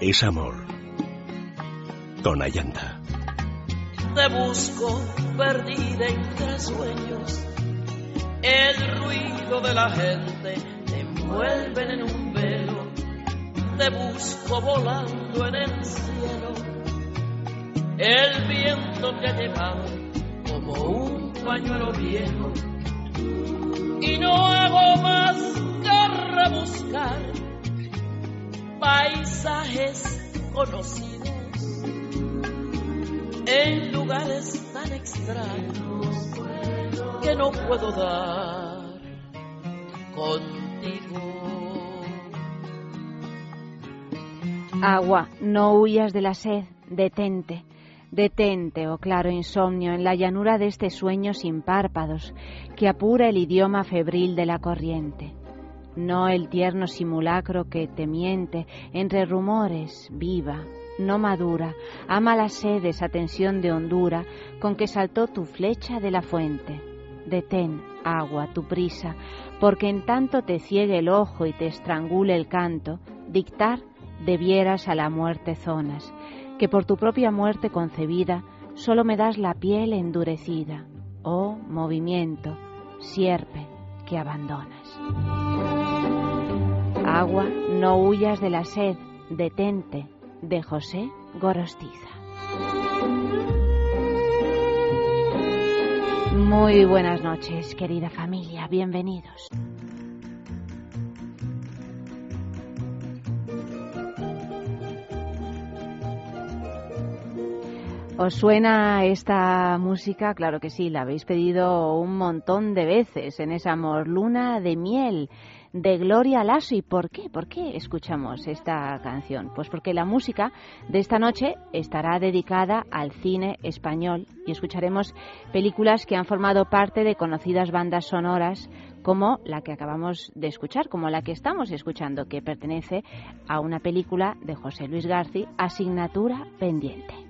es amor. Con Ayanta. Te busco perdida entre sueños. El ruido de la gente te envuelve en un velo. Te busco volando en el cielo. El viento te ha llevado como un pañuelo viejo. Y no hago más que rebuscar paisajes conocidos en lugares tan extraños que no puedo dar contigo. Agua, no huyas de la sed, detente. Detente, oh claro insomnio, en la llanura de este sueño sin párpados, que apura el idioma febril de la corriente. No el tierno simulacro que te miente entre rumores, viva, no madura, ama la sed, esa tensión de hondura con que saltó tu flecha de la fuente. Detén, agua, tu prisa, porque en tanto te ciegue el ojo y te estrangule el canto, dictar debieras a la muerte zonas, que por tu propia muerte concebida solo me das la piel endurecida, oh movimiento, sierpe que abandonas. Agua, no huyas de la sed, detente, de José Gorostiza. Muy buenas noches, querida familia, bienvenidos. ¿Os suena esta música? Claro que sí, la habéis pedido un montón de veces en esa morluna de miel de Gloria Lasso. ¿Y por qué? ¿Por qué escuchamos esta canción? Pues porque la música de esta noche estará dedicada al cine español y escucharemos películas que han formado parte de conocidas bandas sonoras como la que acabamos de escuchar, como la que estamos escuchando, que pertenece a una película de José Luis García, Asignatura Pendiente.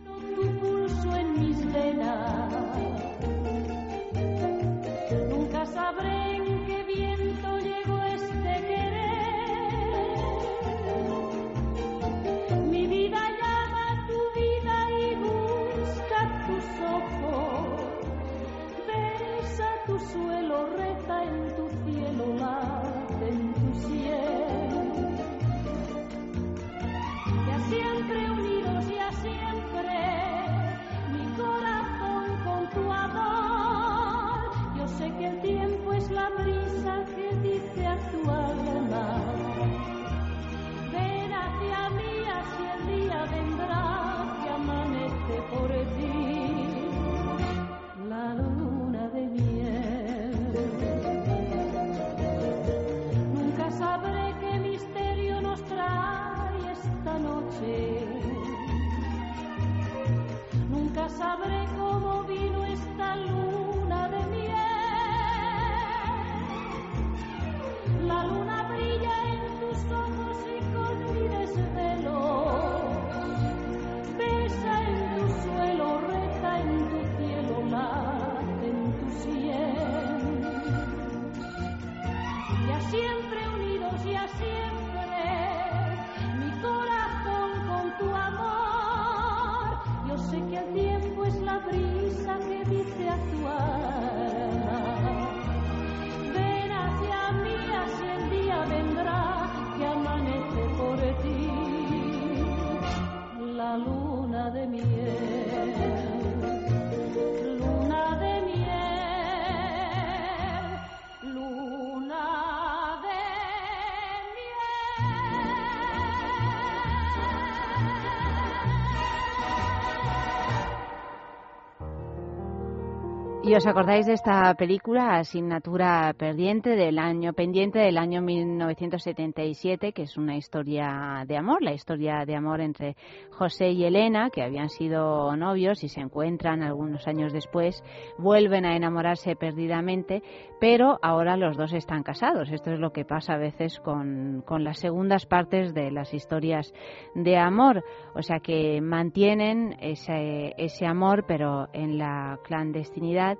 ¿Y os acordáis de esta película, Asignatura Pendiente, del año pendiente del año 1977, que es una historia de amor, la historia de amor entre José y Elena, que habían sido novios y se encuentran algunos años después, vuelven a enamorarse perdidamente, pero ahora los dos están casados. Esto es lo que pasa a veces con, con las segundas partes de las historias de amor, o sea que mantienen ese, ese amor, pero en la clandestinidad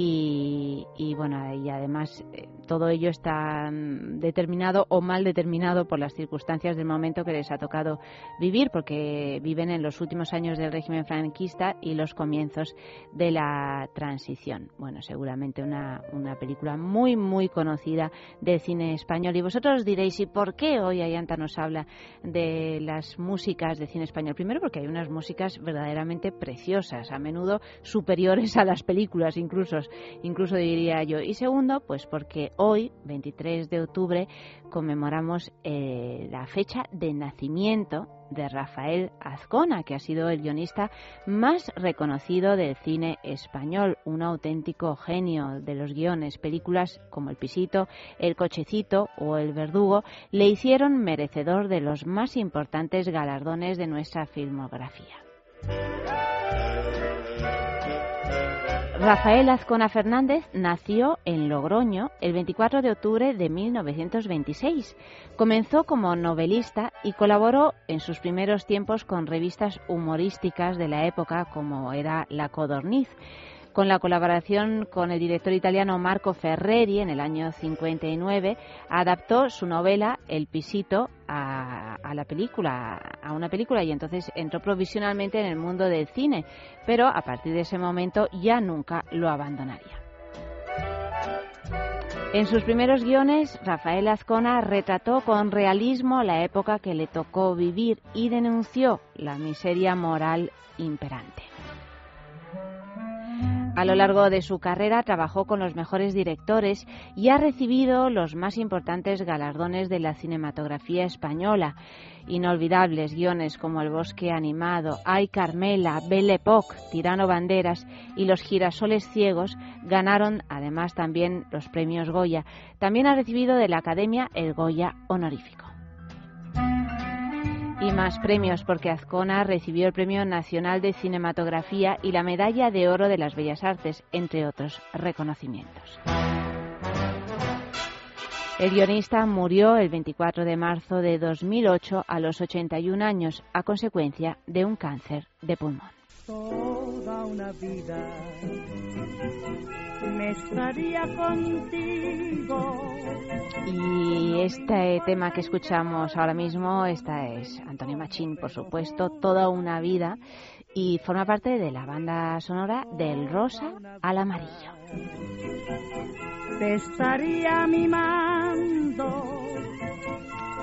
y, bueno, y además eh, todo ello está mm, determinado o mal determinado por las circunstancias del momento que les ha tocado vivir, porque viven en los últimos años del régimen franquista y los comienzos de la transición. Bueno, seguramente una, una película muy, muy conocida del cine español. Y vosotros diréis, ¿y por qué hoy Ayanta nos habla de las músicas de cine español? Primero porque hay unas músicas verdaderamente preciosas, a menudo superiores a las películas incluso incluso diría yo. Y segundo, pues porque hoy, 23 de octubre, conmemoramos eh, la fecha de nacimiento de Rafael Azcona, que ha sido el guionista más reconocido del cine español, un auténtico genio de los guiones. Películas como El Pisito, El Cochecito o El Verdugo le hicieron merecedor de los más importantes galardones de nuestra filmografía. Rafael Azcona Fernández nació en Logroño el 24 de octubre de 1926. Comenzó como novelista y colaboró en sus primeros tiempos con revistas humorísticas de la época como era La Codorniz con la colaboración con el director italiano Marco Ferreri en el año 59, adaptó su novela El Pisito a, la película, a una película y entonces entró provisionalmente en el mundo del cine, pero a partir de ese momento ya nunca lo abandonaría. En sus primeros guiones, Rafael Azcona retrató con realismo la época que le tocó vivir y denunció la miseria moral imperante. A lo largo de su carrera trabajó con los mejores directores y ha recibido los más importantes galardones de la cinematografía española. Inolvidables guiones como El bosque animado, Ay Carmela, Belle Époque, Tirano Banderas y Los girasoles ciegos ganaron además también los premios Goya. También ha recibido de la Academia el Goya honorífico y más premios porque Azcona recibió el Premio Nacional de Cinematografía y la Medalla de Oro de las Bellas Artes, entre otros reconocimientos. El guionista murió el 24 de marzo de 2008 a los 81 años a consecuencia de un cáncer de pulmón. Toda una vida me estaría contigo. Y este tema que escuchamos ahora mismo, esta es Antonio Machín, por supuesto, toda una vida y forma parte de la banda sonora del rosa al amarillo. Te estaría mimando,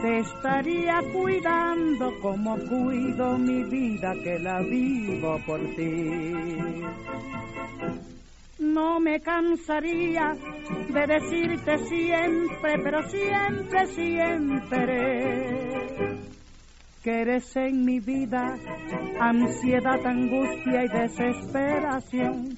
te estaría cuidando como cuido mi vida que la vivo por ti no me cansaría de decirte siempre, pero siempre, siempre, que eres en mi vida ansiedad, angustia y desesperación.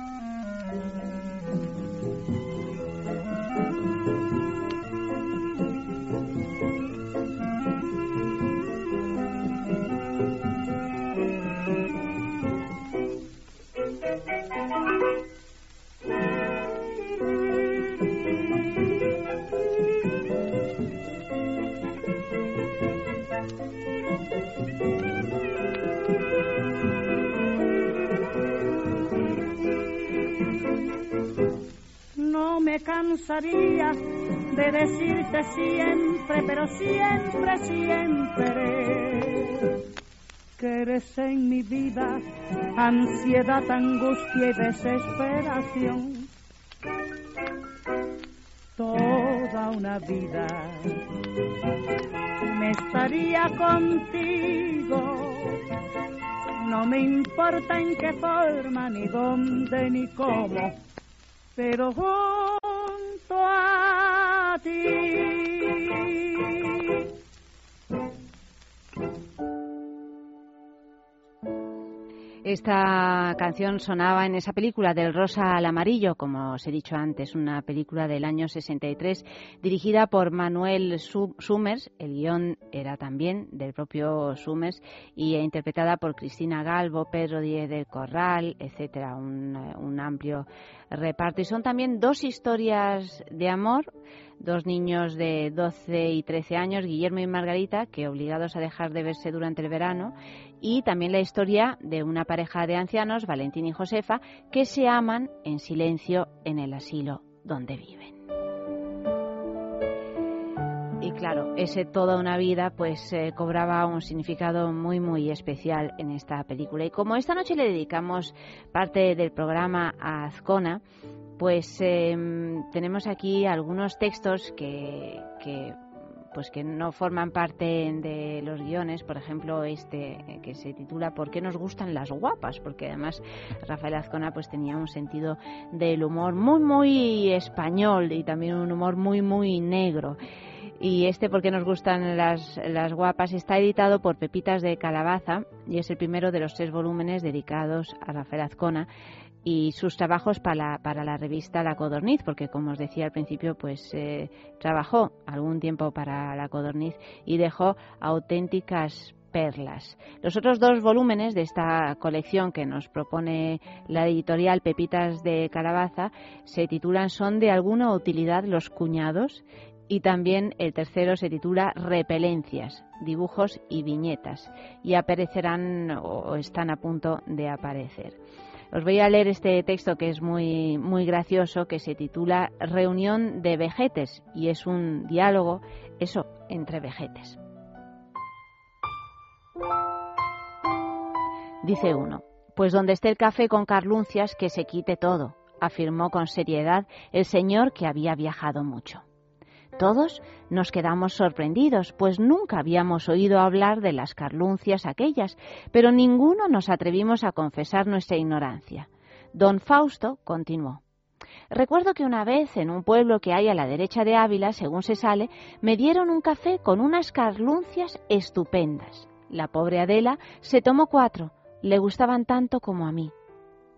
De decirte siempre, pero siempre, siempre, que eres en mi vida ansiedad, angustia y desesperación. Toda una vida me estaría contigo. No me importa en qué forma, ni dónde, ni cómo, pero Esta canción sonaba en esa película del rosa al amarillo, como os he dicho antes, una película del año 63 dirigida por Manuel Summers. El guion era también del propio Summers y interpretada por Cristina Galvo, Pedro Díez del Corral, etcétera, un, un amplio reparto. Y son también dos historias de amor dos niños de 12 y 13 años, Guillermo y Margarita, que obligados a dejar de verse durante el verano, y también la historia de una pareja de ancianos, Valentín y Josefa, que se aman en silencio en el asilo donde viven. Y claro, ese toda una vida pues eh, cobraba un significado muy muy especial en esta película. Y como esta noche le dedicamos parte del programa a Azcona, pues em, tenemos aquí algunos textos que, pues que no forman parte de los guiones, por ejemplo este eh, que se titula ¿Por qué nos gustan las guapas? Porque además Rafael Azcona pues tenía un sentido del humor muy muy español y también un humor muy muy negro. Y este ¿Por qué nos gustan las, las guapas? está editado por Pepitas de Calabaza y es el primero de los tres volúmenes dedicados a Rafael Azcona y sus trabajos para la, para la revista La Codorniz, porque como os decía al principio, pues eh, trabajó algún tiempo para La Codorniz y dejó auténticas perlas. Los otros dos volúmenes de esta colección que nos propone la editorial Pepitas de Calabaza se titulan Son de alguna utilidad los cuñados y también el tercero se titula Repelencias, dibujos y viñetas y aparecerán o están a punto de aparecer. Os voy a leer este texto que es muy, muy gracioso, que se titula Reunión de vejetes y es un diálogo, eso, entre vejetes. Dice uno, pues donde esté el café con carluncias, que se quite todo, afirmó con seriedad el señor que había viajado mucho. Todos nos quedamos sorprendidos, pues nunca habíamos oído hablar de las carluncias aquellas, pero ninguno nos atrevimos a confesar nuestra ignorancia. Don Fausto continuó. Recuerdo que una vez en un pueblo que hay a la derecha de Ávila, según se sale, me dieron un café con unas carluncias estupendas. La pobre Adela se tomó cuatro, le gustaban tanto como a mí.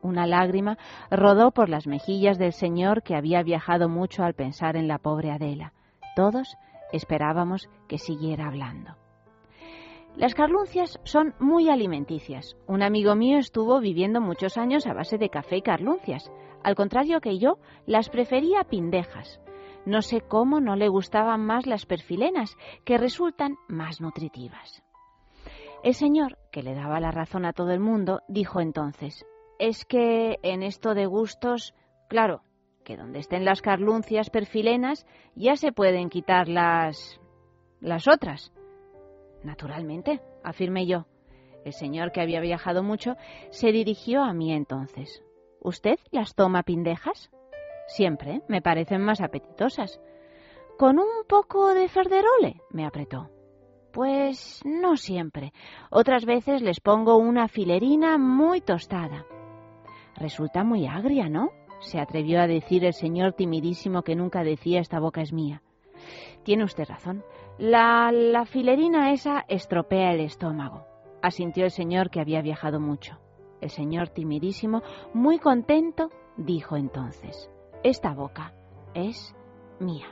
Una lágrima rodó por las mejillas del señor que había viajado mucho al pensar en la pobre Adela. Todos esperábamos que siguiera hablando. Las carluncias son muy alimenticias. Un amigo mío estuvo viviendo muchos años a base de café y carluncias. Al contrario que yo, las prefería pindejas. No sé cómo no le gustaban más las perfilenas, que resultan más nutritivas. El señor, que le daba la razón a todo el mundo, dijo entonces, es que en esto de gustos, claro, que donde estén las carluncias perfilenas ya se pueden quitar las las otras. Naturalmente, afirmé yo. El señor, que había viajado mucho, se dirigió a mí entonces. ¿Usted las toma pindejas? Siempre, me parecen más apetitosas. ¿Con un poco de ferderole? me apretó. Pues no siempre. Otras veces les pongo una filerina muy tostada. Resulta muy agria, ¿no? Se atrevió a decir el señor timidísimo que nunca decía esta boca es mía. Tiene usted razón. La, la filerina esa estropea el estómago, asintió el señor que había viajado mucho. El señor timidísimo, muy contento, dijo entonces, esta boca es mía.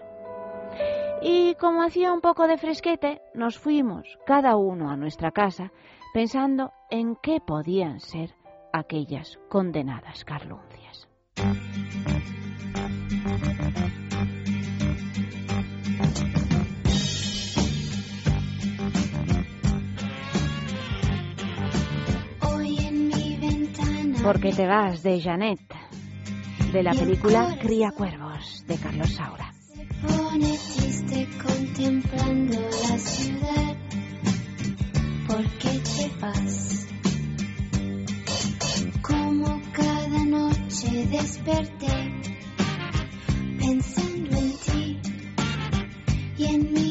Y como hacía un poco de fresquete, nos fuimos, cada uno a nuestra casa, pensando en qué podían ser aquellas condenadas carluncias. Porque te vas de Janet, de la película Cría Cuervos, de Carlos Saura. pone triste contemplando la ciudad. ¿Por qué te vas? Cada noche desperté pensando en ti y en mi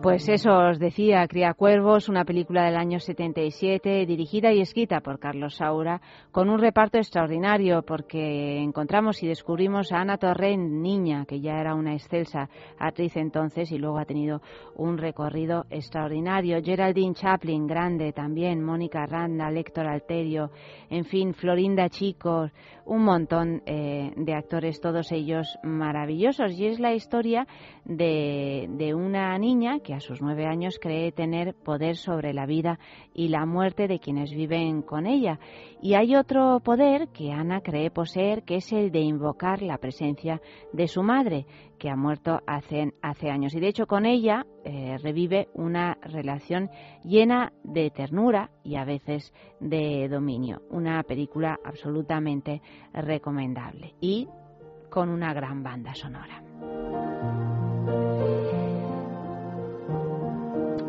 Pues eso os decía, Cría Cuervos, una película del año 77, dirigida y escrita por Carlos Saura, con un reparto extraordinario, porque encontramos y descubrimos a Ana Torrent, niña, que ya era una excelsa actriz entonces y luego ha tenido un recorrido extraordinario. Geraldine Chaplin, grande también, Mónica Randa, Héctor Alterio, en fin, Florinda Chicos, un montón eh, de actores, todos ellos maravillosos. Y es la historia de, de una niña que a sus nueve años cree tener poder sobre la vida y la muerte de quienes viven con ella. Y hay otro poder que Ana cree poseer, que es el de invocar la presencia de su madre, que ha muerto hace, hace años. Y de hecho con ella eh, revive una relación llena de ternura y a veces de dominio. Una película absolutamente recomendable y con una gran banda sonora.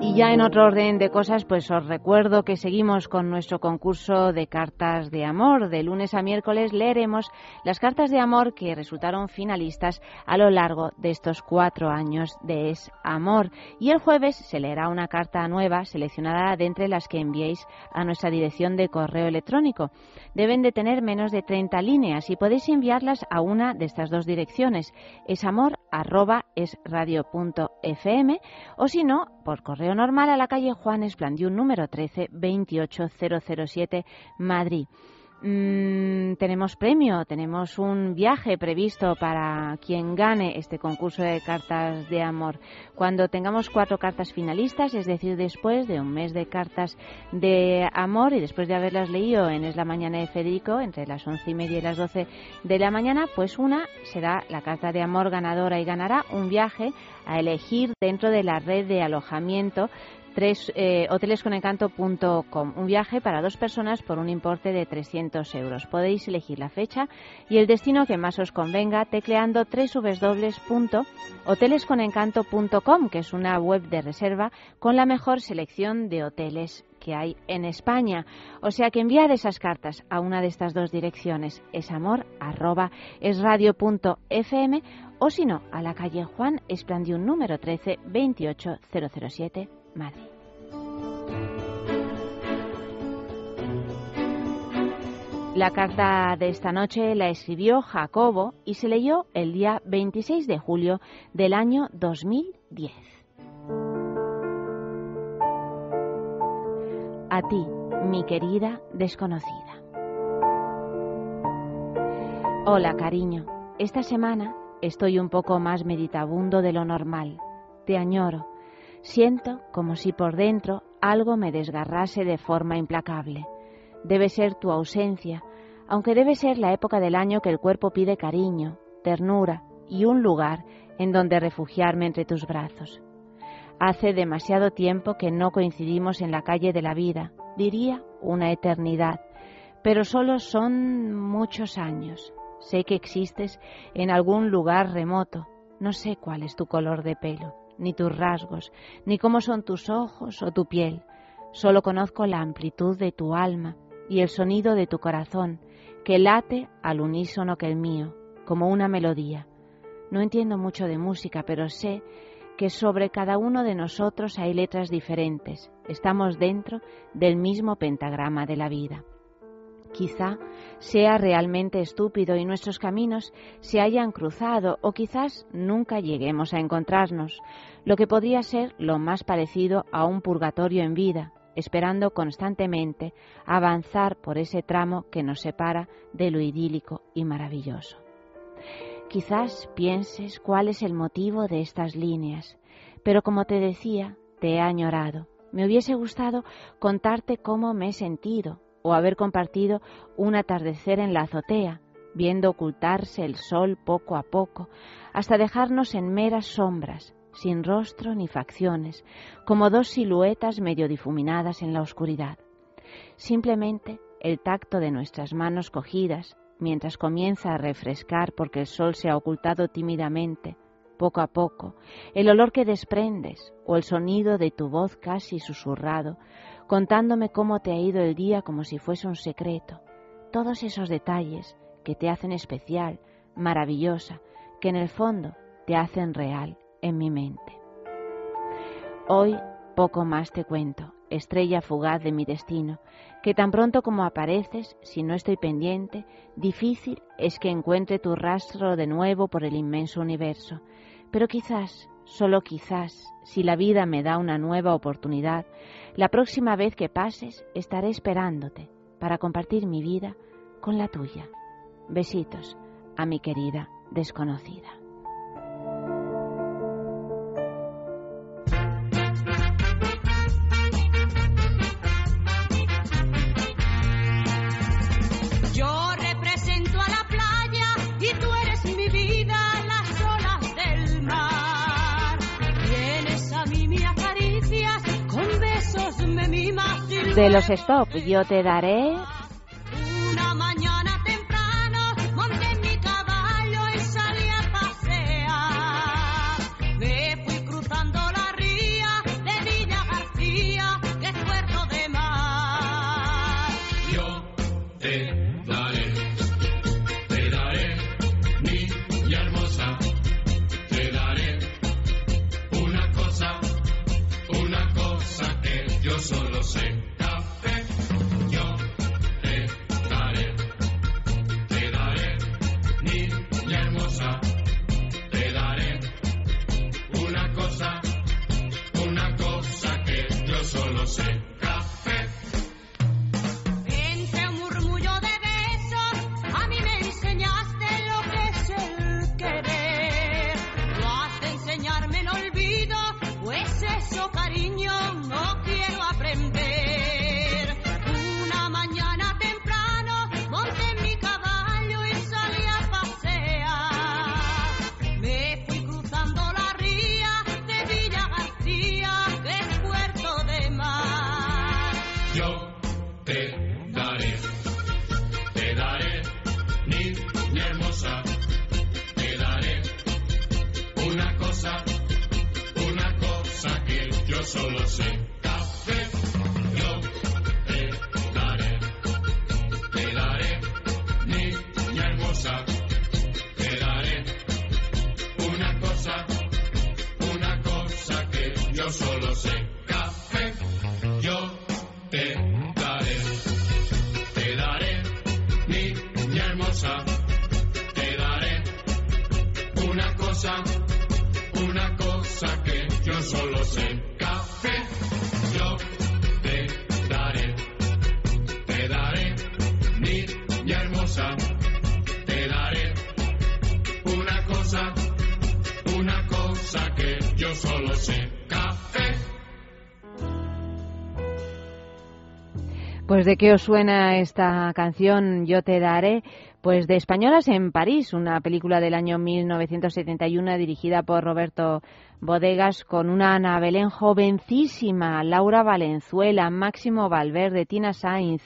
Y ya en otro orden de cosas, pues os recuerdo que seguimos con nuestro concurso de cartas de amor. De lunes a miércoles leeremos las cartas de amor que resultaron finalistas a lo largo de estos cuatro años de Es Amor. Y el jueves se leerá una carta nueva seleccionada de entre las que enviéis a nuestra dirección de correo electrónico. Deben de tener menos de 30 líneas y podéis enviarlas a una de estas dos direcciones, esamor@esradio.fm o si no, por correo normal a la calle Juan Esplandiún número 13 28007 Madrid. Mm, tenemos premio, tenemos un viaje previsto para quien gane este concurso de cartas de amor. Cuando tengamos cuatro cartas finalistas, es decir, después de un mes de cartas de amor y después de haberlas leído en Es la Mañana de Federico, entre las once y media y las doce de la mañana, pues una será la carta de amor ganadora y ganará un viaje a elegir dentro de la red de alojamiento tres, eh, hotelesconencanto.com. Un viaje para dos personas por un importe de 300 euros. Podéis elegir la fecha y el destino que más os convenga tecleando www.hotelesconencanto.com, que es una web de reserva con la mejor selección de hoteles que hay en España. O sea que enviad esas cartas a una de estas dos direcciones, esamor@esradio.fm o si no, a la calle Juan Esplandiún número 13 28007 Madrid. La carta de esta noche la escribió Jacobo y se leyó el día 26 de julio del año 2010. A ti, mi querida desconocida. Hola, cariño. Esta semana estoy un poco más meditabundo de lo normal. Te añoro. Siento como si por dentro algo me desgarrase de forma implacable. Debe ser tu ausencia, aunque debe ser la época del año que el cuerpo pide cariño, ternura y un lugar en donde refugiarme entre tus brazos. Hace demasiado tiempo que no coincidimos en la calle de la vida, diría una eternidad, pero solo son muchos años. Sé que existes en algún lugar remoto, no sé cuál es tu color de pelo, ni tus rasgos, ni cómo son tus ojos o tu piel. Solo conozco la amplitud de tu alma y el sonido de tu corazón, que late al unísono que el mío, como una melodía. No entiendo mucho de música, pero sé que sobre cada uno de nosotros hay letras diferentes. Estamos dentro del mismo pentagrama de la vida. Quizá sea realmente estúpido y nuestros caminos se hayan cruzado o quizás nunca lleguemos a encontrarnos, lo que podría ser lo más parecido a un purgatorio en vida, esperando constantemente avanzar por ese tramo que nos separa de lo idílico y maravilloso. Quizás pienses cuál es el motivo de estas líneas, pero como te decía, te he añorado. Me hubiese gustado contarte cómo me he sentido o haber compartido un atardecer en la azotea, viendo ocultarse el sol poco a poco, hasta dejarnos en meras sombras, sin rostro ni facciones, como dos siluetas medio difuminadas en la oscuridad. Simplemente el tacto de nuestras manos cogidas, mientras comienza a refrescar porque el sol se ha ocultado tímidamente, poco a poco, el olor que desprendes o el sonido de tu voz casi susurrado, contándome cómo te ha ido el día como si fuese un secreto, todos esos detalles que te hacen especial, maravillosa, que en el fondo te hacen real en mi mente. Hoy poco más te cuento, estrella fugaz de mi destino, que tan pronto como apareces, si no estoy pendiente, difícil es que encuentre tu rastro de nuevo por el inmenso universo. Pero quizás, solo quizás, si la vida me da una nueva oportunidad, la próxima vez que pases estaré esperándote para compartir mi vida con la tuya. Besitos a mi querida desconocida. De los stop, yo te daré Pues de qué os suena esta canción Yo te daré, pues de Españolas en París, una película del año 1971 dirigida por Roberto Bodegas con una Ana Belén jovencísima, Laura Valenzuela, Máximo Valverde, Tina Sainz,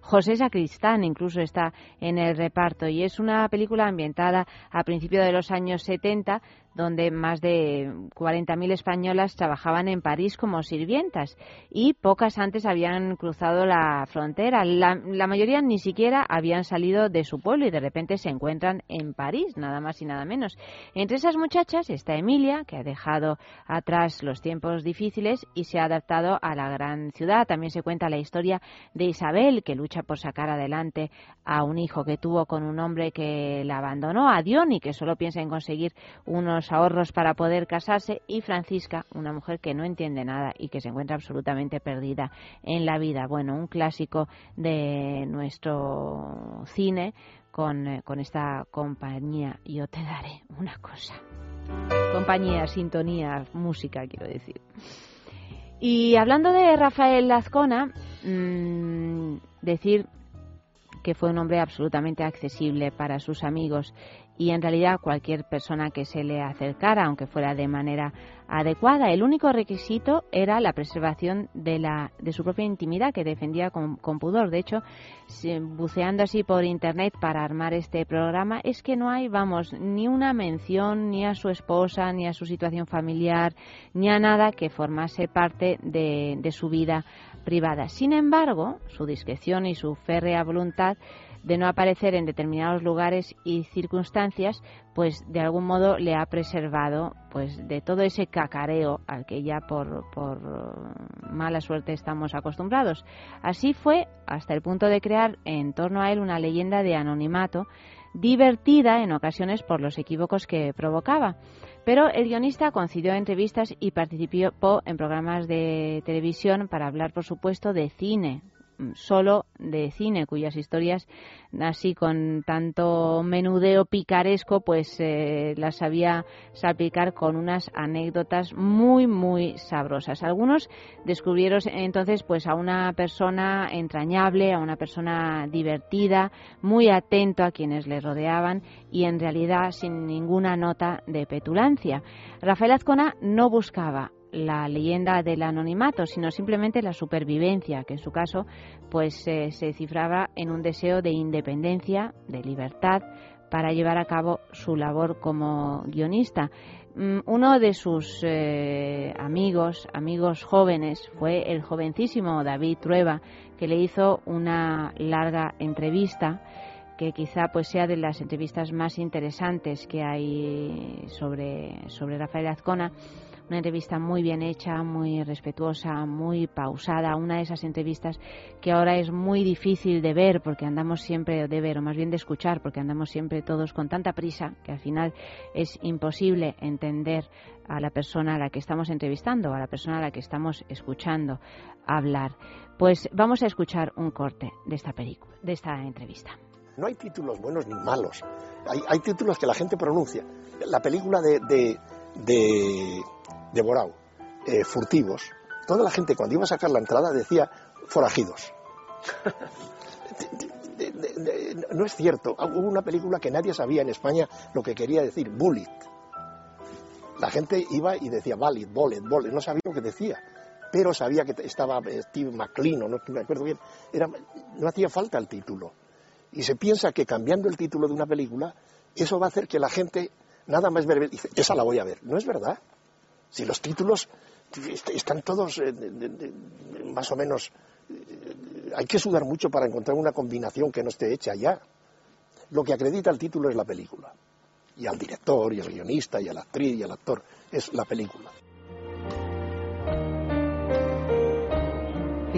José Sacristán incluso está en el reparto. Y es una película ambientada a principios de los años 70 donde más de 40.000 españolas trabajaban en París como sirvientas y pocas antes habían cruzado la frontera. La, la mayoría ni siquiera habían salido de su pueblo y de repente se encuentran en París, nada más y nada menos. Entre esas muchachas está Emilia, que ha dejado atrás los tiempos difíciles y se ha adaptado a la gran ciudad. También se cuenta la historia de Isabel, que lucha por sacar adelante a un hijo que tuvo con un hombre que la abandonó, a Diony, que solo piensa en conseguir unos ahorros para poder casarse, y Francisca, una mujer que no entiende nada y que se encuentra absolutamente perdida en la vida. Bueno, un clásico de nuestro cine con, eh, con esta compañía. Yo te daré una cosa. Compañía, sintonía, música, quiero decir. Y hablando de Rafael Lazcona, mmm, decir que fue un hombre absolutamente accesible para sus amigos y en realidad cualquier persona que se le acercara, aunque fuera de manera adecuada. El único requisito era la preservación de, la, de su propia intimidad, que defendía con, con pudor. De hecho, buceando así por Internet para armar este programa, es que no hay, vamos, ni una mención ni a su esposa, ni a su situación familiar, ni a nada que formase parte de, de su vida privada. Sin embargo, su discreción y su férrea voluntad de no aparecer en determinados lugares y circunstancias, pues de algún modo le ha preservado pues de todo ese cacareo al que ya por, por mala suerte estamos acostumbrados. Así fue hasta el punto de crear en torno a él una leyenda de anonimato divertida en ocasiones por los equívocos que provocaba. Pero el guionista concedió entrevistas y participó en programas de televisión para hablar, por supuesto, de cine, solo de cine, cuyas historias, así con tanto menudeo picaresco, pues eh, las sabía salpicar con unas anécdotas muy, muy sabrosas. Algunos descubrieron entonces pues a una persona entrañable, a una persona divertida, muy atento a quienes le rodeaban y en realidad sin ninguna nota de petulancia. Rafael Azcona no buscaba la leyenda del anonimato, sino simplemente la supervivencia, que en su caso pues eh, se cifraba en un deseo de independencia, de libertad, para llevar a cabo su labor como guionista. Mm, uno de sus eh, amigos, amigos jóvenes, fue el jovencísimo David Trueba, que le hizo una larga entrevista que quizá pues sea de las entrevistas más interesantes que hay sobre, sobre Rafael Azcona una entrevista muy bien hecha, muy respetuosa, muy pausada, una de esas entrevistas que ahora es muy difícil de ver porque andamos siempre de ver, o más bien de escuchar, porque andamos siempre todos con tanta prisa que al final es imposible entender a la persona a la que estamos entrevistando, a la persona a la que estamos escuchando hablar. Pues vamos a escuchar un corte de esta película, de esta entrevista. No hay títulos buenos ni malos. Hay, hay títulos que la gente pronuncia. La película de, de, de de Borao, eh, furtivos, toda la gente cuando iba a sacar la entrada decía forajidos. no es cierto. Hubo una película que nadie sabía en España lo que quería decir, bullet. La gente iba y decía valid, bullet, bullet, no sabía lo que decía, pero sabía que estaba Steve McLean, o no me acuerdo bien, era, no hacía falta el título. Y se piensa que cambiando el título de una película, eso va a hacer que la gente nada más ver, dice, esa la voy a ver. No es verdad. Si los títulos están todos eh, más o menos... Eh, hay que sudar mucho para encontrar una combinación que no esté hecha ya. Lo que acredita el título es la película. Y al director, y al guionista, y a la actriz, y al actor. Es la película.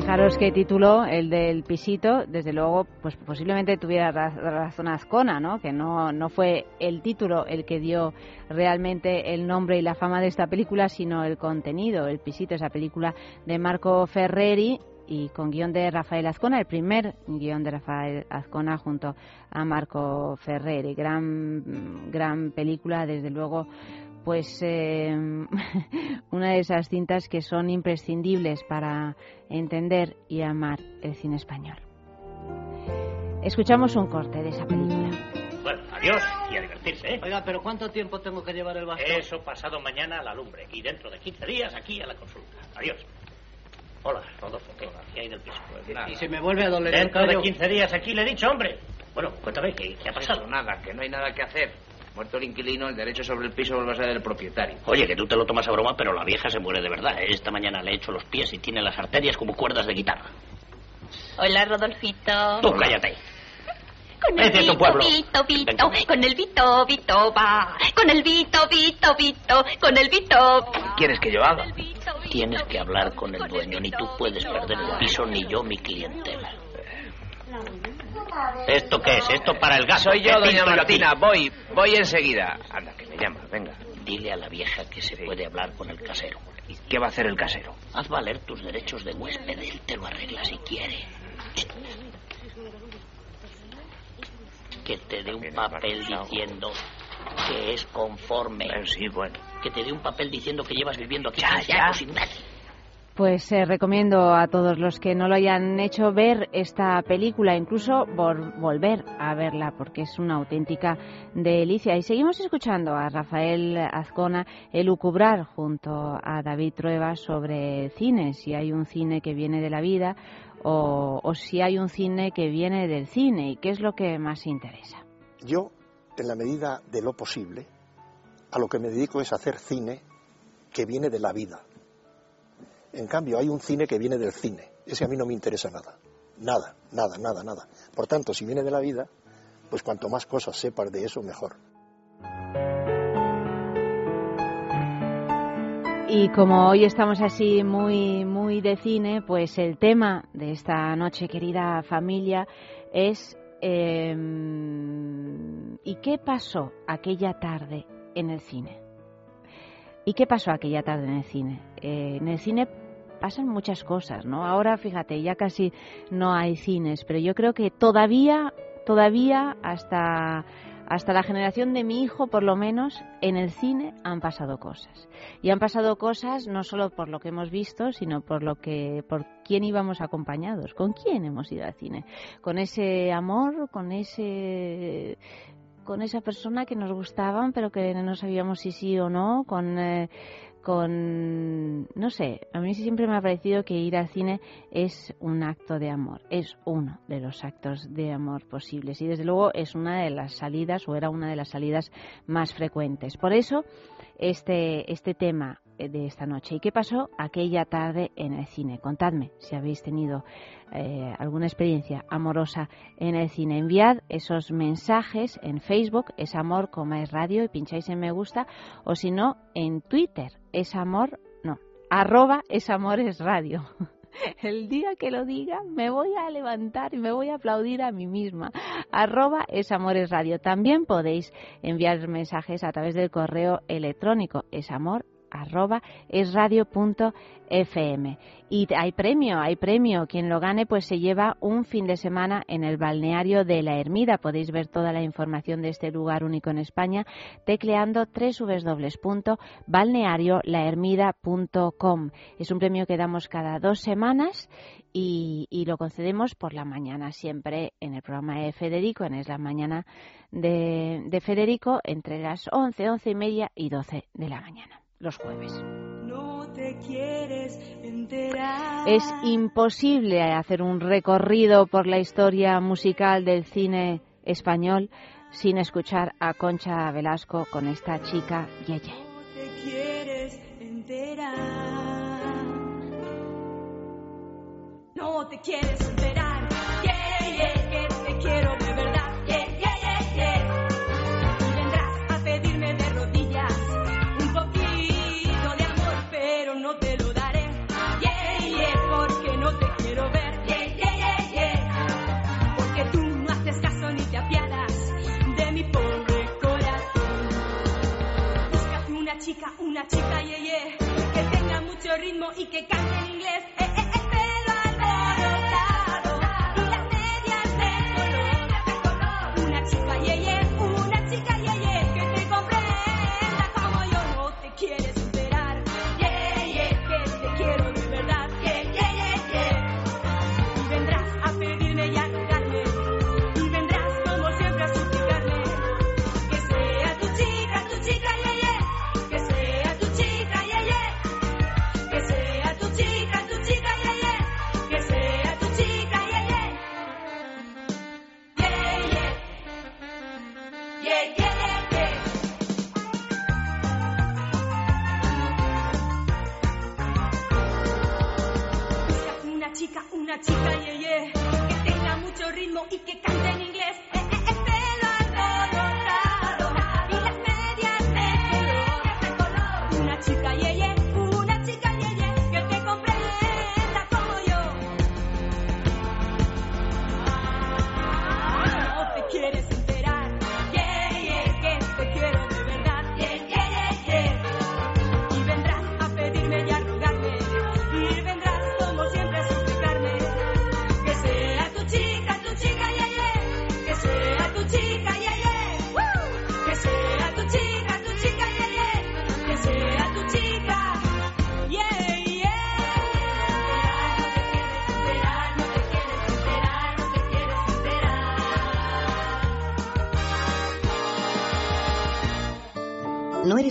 Fijaros qué título, el del pisito, desde luego, pues posiblemente tuviera razón Azcona, ¿no? Que no, no fue el título el que dio realmente el nombre y la fama de esta película, sino el contenido. El pisito, esa película de Marco Ferreri y con guion de Rafael Azcona, el primer guion de Rafael Azcona junto a Marco Ferreri. Gran, gran película, desde luego pues eh, una de esas cintas que son imprescindibles para entender y amar el cine español. Escuchamos un corte de esa película. Bueno, adiós y a divertirse, ¿eh? Oiga, pero ¿cuánto tiempo tengo que llevar el bastón? Eso pasado mañana a la lumbre y dentro de 15 días aquí a la consulta. Adiós. Hola, Rodolfo, ¿qué, ¿Qué hay del piso? Pues nada. ¿Y si me vuelve a doler Dentro el de 15 días aquí le he dicho, hombre. Bueno, cuéntame, ¿qué, qué ha pasado? Eso, nada, que no hay nada que hacer. Muerto el inquilino, el derecho sobre el piso vuelve a ser del propietario. Oye, que tú te lo tomas a broma, pero la vieja se muere de verdad. ¿eh? Esta mañana le he hecho los pies y tiene las arterias como cuerdas de guitarra. Hola, Rodolfito. Tú cállate. Con el Vito, pueblo. Vito, Vito, con el Vito, Vito va. Con el Vito, Vito, Vito, con el Vito. ¿Qué quieres que yo haga? Tienes que hablar con el dueño. Ni tú puedes perder el piso, ni yo mi clientela. ¿Esto qué es? ¿Esto para el gas? Soy yo, ¿Qué doña? Martina. Voy, voy enseguida. Anda, que me llama, venga. Dile a la vieja que se puede hablar con el casero. ¿Y qué va a hacer el casero? Haz valer tus derechos de huésped. Él te lo arregla si quiere. Que te dé un papel diciendo que es conforme. Sí, bueno. Que te dé un papel diciendo que llevas viviendo aquí Ya, 15 ya. años nadie. Pues eh, recomiendo a todos los que no lo hayan hecho ver esta película, incluso vol- volver a verla, porque es una auténtica delicia. Y seguimos escuchando a Rafael Azcona elucubrar junto a David Trueba sobre cine, si hay un cine que viene de la vida o, o si hay un cine que viene del cine y qué es lo que más interesa. Yo, en la medida de lo posible, a lo que me dedico es hacer cine que viene de la vida. En cambio, hay un cine que viene del cine. Ese a mí no me interesa nada. Nada, nada, nada, nada. Por tanto, si viene de la vida, pues cuanto más cosas sepas de eso, mejor. Y como hoy estamos así muy, muy de cine, pues el tema de esta noche, querida familia, es eh, ¿y qué pasó aquella tarde en el cine? ¿Y qué pasó aquella tarde en el cine? Eh, en el cine pasan muchas cosas, ¿no? Ahora, fíjate, ya casi no hay cines, pero yo creo que todavía, todavía hasta hasta la generación de mi hijo, por lo menos, en el cine han pasado cosas. Y han pasado cosas no solo por lo que hemos visto, sino por lo que, por quién íbamos acompañados, con quién hemos ido al cine, con ese amor, con ese, con esa persona que nos gustaban, pero que no sabíamos si sí o no, con, eh, con, no sé, a mí siempre me ha parecido que ir al cine es un acto de amor, es uno de los actos de amor posibles y desde luego es una de las salidas o era una de las salidas más frecuentes. Por eso, este, este tema de esta noche. ¿Y qué pasó aquella tarde en el cine? Contadme si habéis tenido eh, alguna experiencia amorosa en el cine. Enviad esos mensajes en Facebook, es amor, es radio, y pincháis en me gusta, o si no, en Twitter, es amor, no, arroba es amor es radio. El día que lo diga me voy a levantar y me voy a aplaudir a mí misma. Arroba es radio. También podéis enviar mensajes a través del correo electrónico es amor arroba esradio.fm. Y hay premio, hay premio. Quien lo gane pues se lleva un fin de semana en el balneario de La Ermida. Podéis ver toda la información de este lugar único en España tecleando www.balneariolahermida.com. Es un premio que damos cada dos semanas y, y lo concedemos por la mañana, siempre en el programa de Federico, en Es la Mañana de, de Federico, entre las 11, 11 y media y 12 de la mañana los jueves. No te quieres enterar. Es imposible hacer un recorrido por la historia musical del cine español sin escuchar a Concha Velasco con esta chica Yeye. No te quieres enterar. No te quieres enterar. Chica, una chica, ye, ye, que tenga mucho ritmo y que cante chica yeye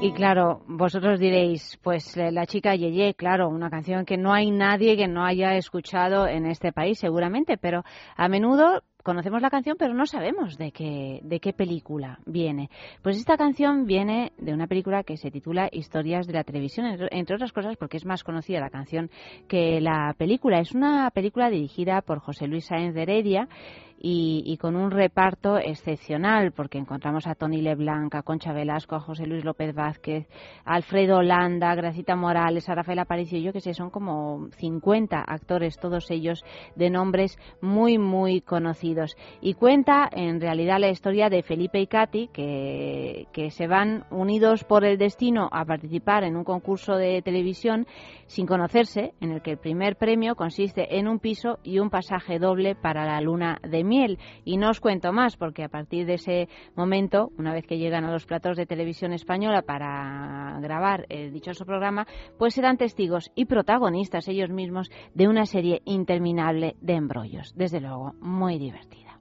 Y claro, vosotros diréis, pues eh, la chica Yeye, claro, una canción que no hay nadie que no haya escuchado en este país, seguramente, pero a menudo conocemos la canción, pero no sabemos de qué, de qué película viene. Pues esta canción viene de una película que se titula Historias de la televisión, entre- entre otras cosas porque es más conocida la canción que la película. Es una película dirigida por José Luis Sáenz de Heredia y, y con un reparto excepcional, porque encontramos a Tony Leblanc, a Concha Velasco, a José Luis López Vázquez, a Alfredo Holanda, Gracita Morales, a Rafael Aparicio, yo que sé, son como 50 actores, todos ellos de nombres muy, muy conocidos. Y cuenta en realidad la historia de Felipe y Katy, que, que se van unidos por el destino a participar en un concurso de televisión sin conocerse, en el que el primer premio consiste en un piso y un pasaje doble para la luna de miel. Y no os cuento más, porque a partir de ese momento, una vez que llegan a los platos de televisión española para grabar el dichoso programa, pues serán testigos y protagonistas ellos mismos de una serie interminable de embrollos. Desde luego, muy divertida.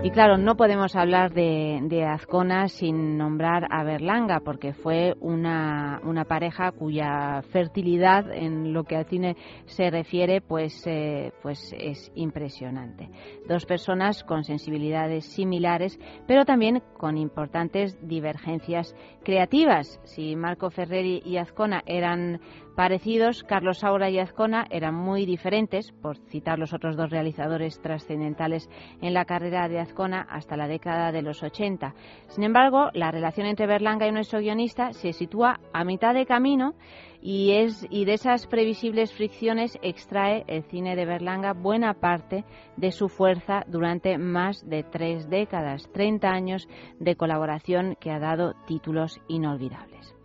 Y claro, no podemos hablar de, de Azcona sin nombrar a Berlanga, porque fue una, una pareja cuya fertilidad en lo que al cine se refiere, pues, eh, pues es impresionante. Dos personas con sensibilidades similares, pero también con importantes divergencias creativas. Si Marco Ferreri y Azcona eran parecidos, Carlos Saura y Azcona eran muy diferentes, por citar los otros dos realizadores trascendentales en la carrera de Azcona hasta la década de los 80. Sin embargo, la relación entre Berlanga y nuestro guionista se sitúa a mitad de camino y, es, y de esas previsibles fricciones extrae el cine de Berlanga buena parte de su fuerza durante más de tres décadas, 30 años de colaboración que ha dado títulos inolvidables.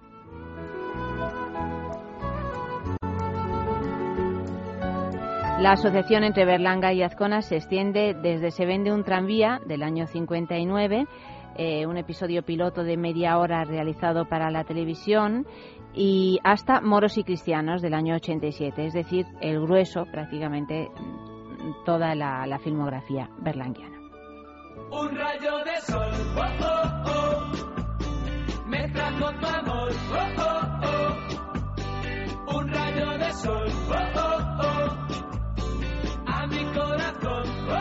La asociación entre Berlanga y Azcona se extiende desde Se vende un tranvía del año 59, eh, un episodio piloto de media hora realizado para la televisión, y hasta Moros y Cristianos del año 87, es decir, el grueso, prácticamente mm, toda la, filmografía berlanguiana. Un rayo de sol, oh, oh, oh, tu amor, oh, oh, oh. Un rayo de sol, oh, oh,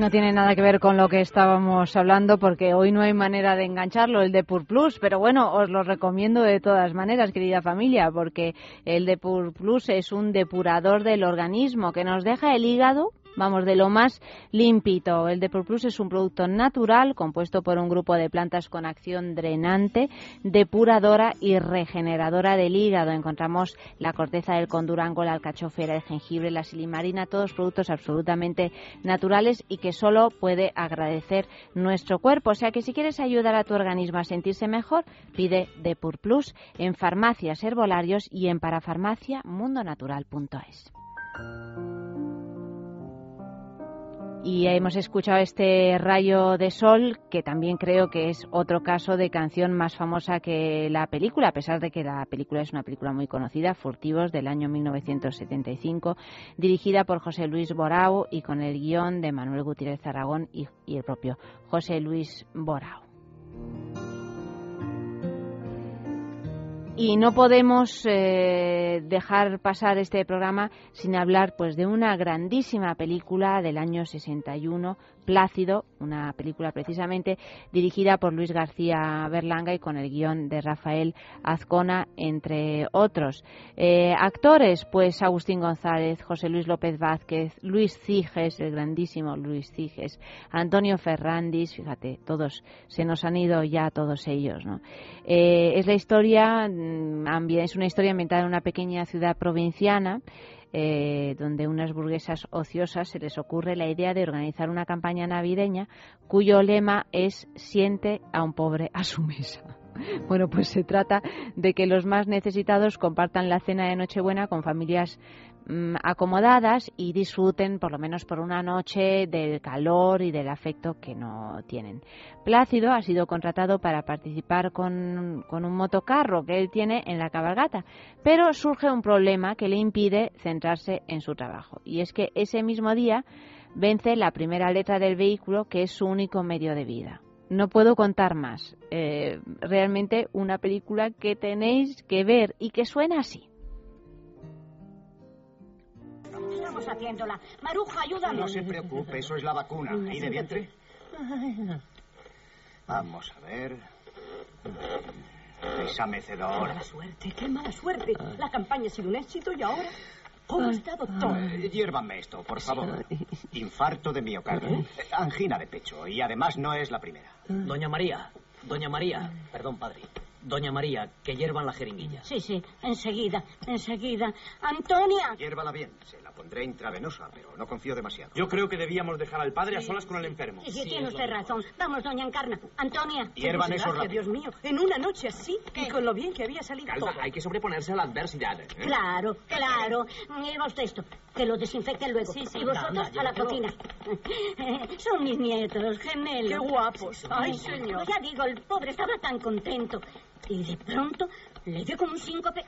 no tiene nada que ver con lo que estábamos hablando porque hoy no hay manera de engancharlo, el Depur Plus, pero bueno, os lo recomiendo de todas maneras, querida familia, porque el Depur Plus es un depurador del organismo que nos deja el hígado Vamos, de lo más limpito. El Depur Plus es un producto natural compuesto por un grupo de plantas con acción drenante, depuradora y regeneradora del hígado. Encontramos la corteza del condurango, la alcachofera, el jengibre, la silimarina, todos productos absolutamente naturales y que solo puede agradecer nuestro cuerpo. O sea que si quieres ayudar a tu organismo a sentirse mejor, pide Depur Plus en farmacias, herbolarios y en parafarmaciamundonatural.es. Y hemos escuchado este rayo de sol, que también creo que es otro caso de canción más famosa que la película, a pesar de que la película es una película muy conocida, Furtivos, del año 1975, dirigida por José Luis Borao y con el guion de Manuel Gutiérrez Aragón y, el propio José Luis Borao. Y no podemos eh, dejar pasar este programa sin hablar pues de una grandísima película del año 61, Plácido, una película precisamente dirigida por Luis García Berlanga y con el guion de Rafael Azcona, entre otros. Eh, actores, pues Agustín González, José Luis López Vázquez, Luis Ciges, el grandísimo Luis Ciges, Antonio Ferrandis, fíjate, todos, se nos han ido ya todos ellos, ¿no? Eh, es la historia, mm, es una historia ambientada en una pequeña ciudad provinciana, eh, donde unas burguesas ociosas se les ocurre la idea de organizar una campaña navideña cuyo lema es siente a un pobre a su mesa. Bueno, pues se trata de que los más necesitados compartan la cena de Nochebuena con familias mm, acomodadas y disfruten por lo menos por una noche del calor y del afecto que no tienen. Plácido ha sido contratado para participar con, un motocarro que él tiene en la cabalgata, pero surge un problema que le impide centrarse en su trabajo y es que ese mismo día vence la primera letra del vehículo que es su único medio de vida no puedo contar más. Eh, realmente una película que tenéis que ver y que suena así. Estamos haciéndola. Maruja, ayúdame. No se preocupe, eso es la vacuna. ¿Y de vientre? Vamos a ver. Esa Qué mecedora. mala suerte, qué mala suerte. La campaña ha sido un éxito y ahora... ¿Cómo está, doctor? Eh, Hiérvame esto, por favor. Infarto de miocardio. Eh, Angina de pecho. Y además no es la primera. Doña María, doña María, perdón, padre. Doña María, que hiervan la jeringuilla. Sí, sí, enseguida, enseguida. Antonia. Hiérvala bien. Se la pondré intravenosa, pero no confío demasiado. Yo creo que debíamos dejar al padre a solas con el enfermo. Sí, tiene usted razón. Vamos, doña Encarna. Antonia. Hiervan eso rápido. Dios mío, en una noche así y con lo bien que había salido Calma, todo. hay que sobreponerse a la adversidad. ¿eh? Claro, claro. Lleva usted esto. Que lo desinfecten luego. Sí, sí, y vosotros anda, a la cocina. Son mis nietos, gemelos. Qué guapos. Ay, señor. Ya digo, el pobre estaba tan contento. Y de pronto le dio como un síncope.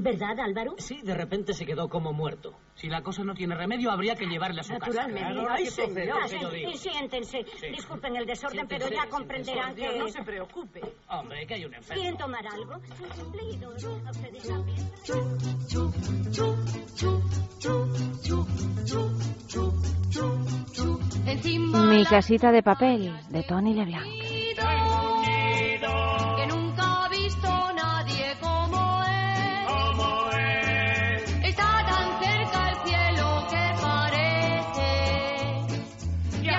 ¿Verdad, Álvaro? Sí, de repente se quedó como muerto. Si la cosa no tiene remedio, habría que llevarle a su Naturalmente. casa. Claro, Ah, que sí, digo. y siéntense. Sí. Disculpen el desorden, Siéntense, pero ya comprenderán que... No se preocupe. Hombre, que hay un enfermo. ¿Quieren tomar algo? Mi casita de papel, de Tony LeBlanc.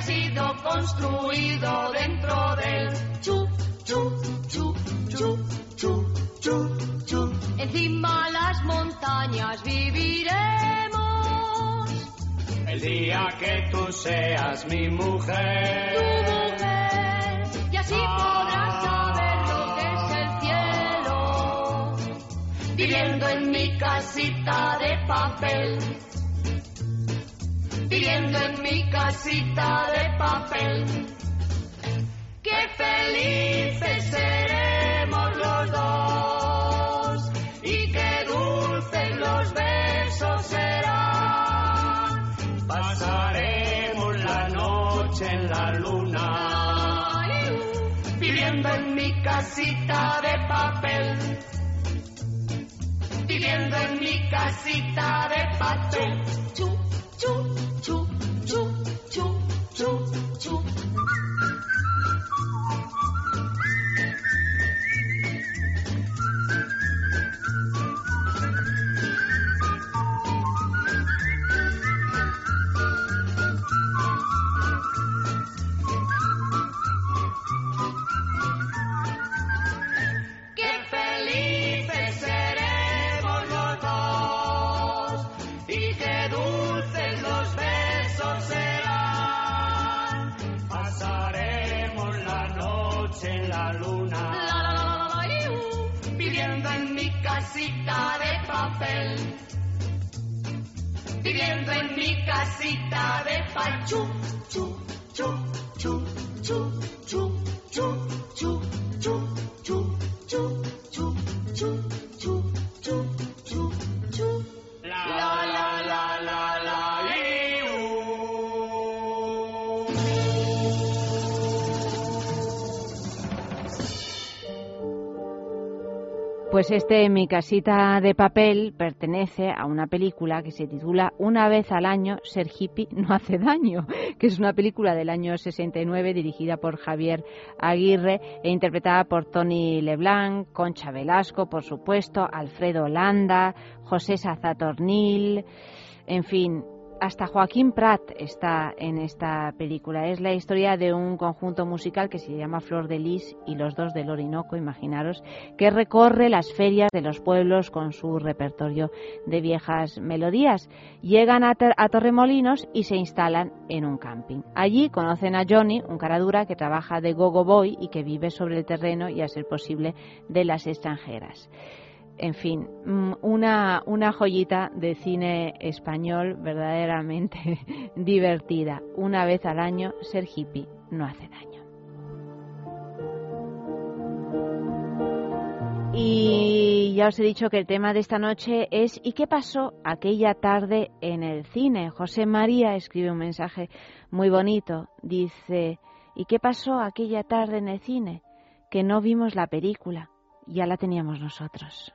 Nido construido dentro del chu, chu, chu, chu, chu, chu, chu. Encima las montañas viviremos. El día que tú seas mi mujer. Tu mujer, y así podrás saber lo que es el cielo. Viviendo en mi casita de papel. Viviendo en mi casita de papel. Qué felices seremos los dos. Y qué dulces los besos serán. Pasaremos la noche en la luna. Viviendo en mi casita de papel. Viviendo en mi casita de papel. En mi casita de papel. Pues este Mi casita de papel pertenece a una película que se titula Una vez al año ser hippie no hace daño, que es una película del año 69 dirigida por Javier Aguirre e interpretada por Tony Leblanc, Concha Velasco, por supuesto, Alfredo Landa, José Sazatornil, en fin, hasta Joaquín Prat está en esta película. Es la historia de un conjunto musical que se llama Flor de Lis y los dos del Orinoco, imaginaros, que recorre las ferias de los pueblos con su repertorio de viejas melodías. Llegan a, a Torremolinos y se instalan en un camping. Allí conocen a Johnny, un caradura que trabaja de gogo boy y que vive sobre el terreno y a ser posible de las extranjeras en fin, una, una joyita de cine español verdaderamente divertida. Una vez al año, ser hippie no hace daño. Y ya os he dicho que el tema de esta noche es ¿y qué pasó aquella tarde en el cine? José María escribe un mensaje muy bonito. Dice, ¿y qué pasó aquella tarde en el cine? Que no vimos la película, ya la teníamos nosotros.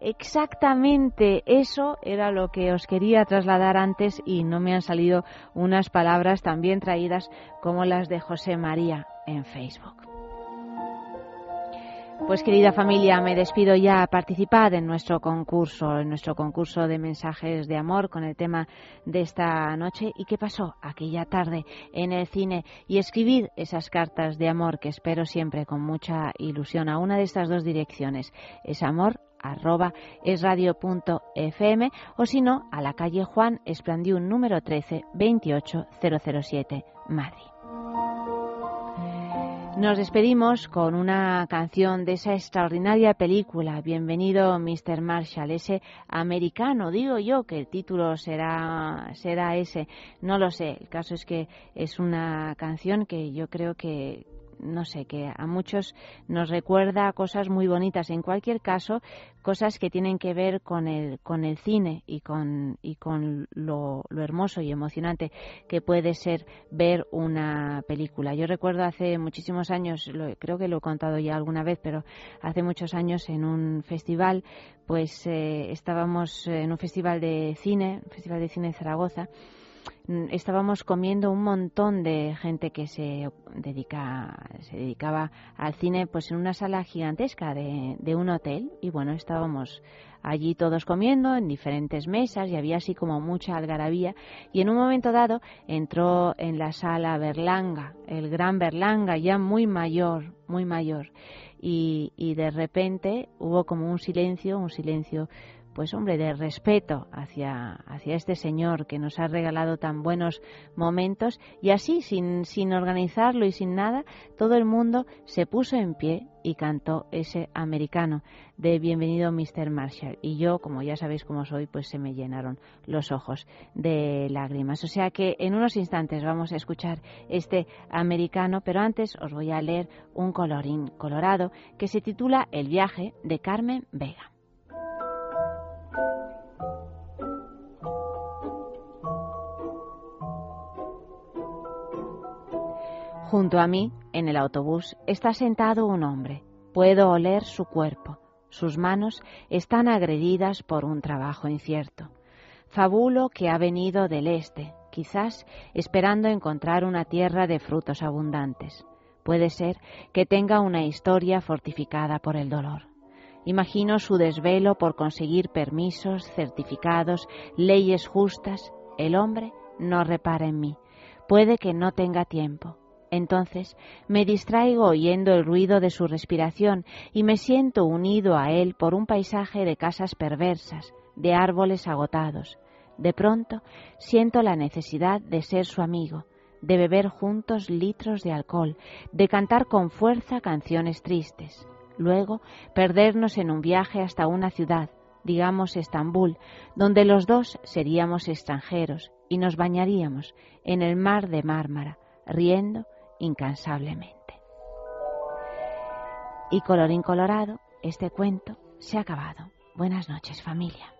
Exactamente eso era lo que os quería trasladar antes y no me han salido unas palabras tan bien traídas como las de José María en Facebook. Pues querida familia, me despido ya. Participad en nuestro concurso, en nuestro concurso de mensajes de amor con el tema de esta noche y qué pasó aquella tarde en el cine y escribid esas cartas de amor que espero siempre con mucha ilusión a una de estas dos direcciones. Es amor arroba esradio.fm o si no a la calle Juan Esplandiún número 13 28007 Madrid. Nos despedimos con una canción de esa extraordinaria película, Bienvenido Mr. Marshall, ese americano, digo yo que el título será, será ese, no lo sé, el caso es que es una canción que yo creo que, no sé, que a muchos nos recuerda cosas muy bonitas. En cualquier caso, cosas que tienen que ver con el, con el cine y con, y con lo, lo hermoso y emocionante que puede ser ver una película. Yo recuerdo hace muchísimos años, lo, creo que lo he contado ya alguna vez, pero hace muchos años en un festival, pues eh, estábamos en un festival de cine, un festival de cine de Zaragoza, estábamos comiendo un montón de gente que se dedica se dedicaba al cine pues en una sala gigantesca de, de un hotel. Y bueno estábamos allí todos comiendo en diferentes mesas y había así como mucha algarabía. Y en un momento dado entró en la sala Berlanga, el gran Berlanga ya muy mayor, muy mayor. Y, y de repente hubo como un silencio, un silencio pues hombre, de respeto hacia, hacia este señor que nos ha regalado tan buenos momentos y así, sin, sin organizarlo y sin nada, todo el mundo se puso en pie y cantó ese americano de Bienvenido Mr. Marshall. Y yo, como ya sabéis cómo soy, pues se me llenaron los ojos de lágrimas. O sea que en unos instantes vamos a escuchar este americano, pero antes os voy a leer un colorín colorado que se titula El viaje de Carmen Vega. Junto a mí, en el autobús, está sentado un hombre. Puedo oler su cuerpo. Sus manos están agredidas por un trabajo incierto. Fabulo que ha venido del este, quizás esperando encontrar una tierra de frutos abundantes. Puede ser que tenga una historia fortificada por el dolor. Imagino su desvelo por conseguir permisos, certificados, leyes justas. El hombre no repara en mí. Puede que no tenga tiempo. Entonces me distraigo oyendo el ruido de su respiración y me siento unido a él por un paisaje de casas perversas, de árboles agotados. De pronto siento la necesidad de ser su amigo, de beber juntos litros de alcohol, de cantar con fuerza canciones tristes. Luego perdernos en un viaje hasta una ciudad, digamos Estambul, donde los dos seríamos extranjeros y nos bañaríamos en el mar de Mármara, riendo incansablemente. Y colorín colorado, este cuento se ha acabado. Buenas noches, familia.